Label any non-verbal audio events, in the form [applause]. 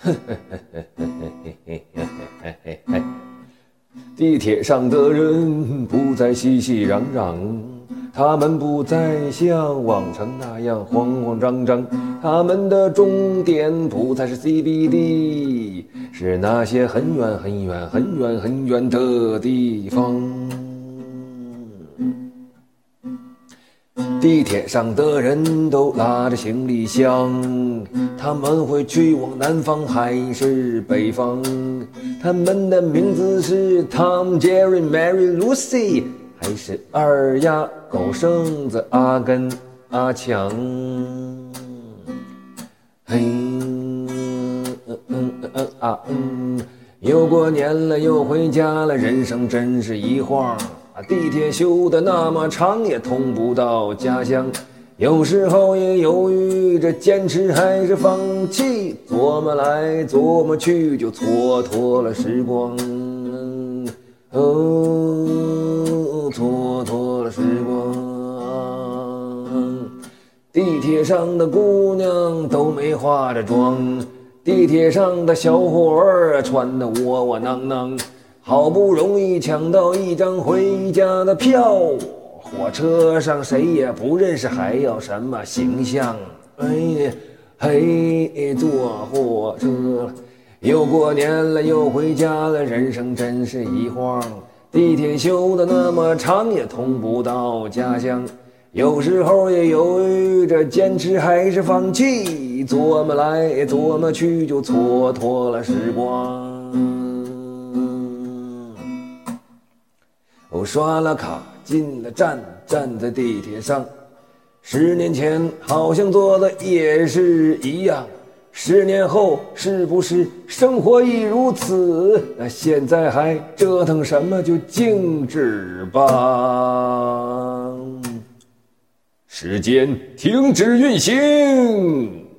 [laughs] 地铁上的人不再熙熙攘攘，他们不再像往常那样慌慌张张，他们的终点不再是 CBD，是那些很远很远很远很远的地方。地铁上的人都拉着行李箱，他们会去往南方还是北方？他们的名字是 Tom、Jerry、Mary、Lucy，还是二丫、狗剩子、阿根、阿强？嘿，嗯嗯嗯嗯啊嗯，又过年了，又回家了，人生真是一晃啊。地铁修的那么长，也通不到家乡。有时候也犹豫着坚持还是放弃，琢磨来琢磨去，就蹉跎了时光。哦，蹉跎了时光。地铁上的姑娘都没化着妆，地铁上的小伙儿穿的窝窝囊囊。好不容易抢到一张回家的票，火车上谁也不认识，还要什么形象？哎呀，嘿，坐火车，又过年了，又回家了，人生真是一晃。地铁修的那么长，也通不到家乡。有时候也犹豫着坚持还是放弃，琢磨来琢磨去，就蹉跎了时光。我刷了卡进了站，站在地铁上。十年前好像做的也是一样，十年后是不是生活亦如此？那现在还折腾什么？就静止吧。时间停止运行。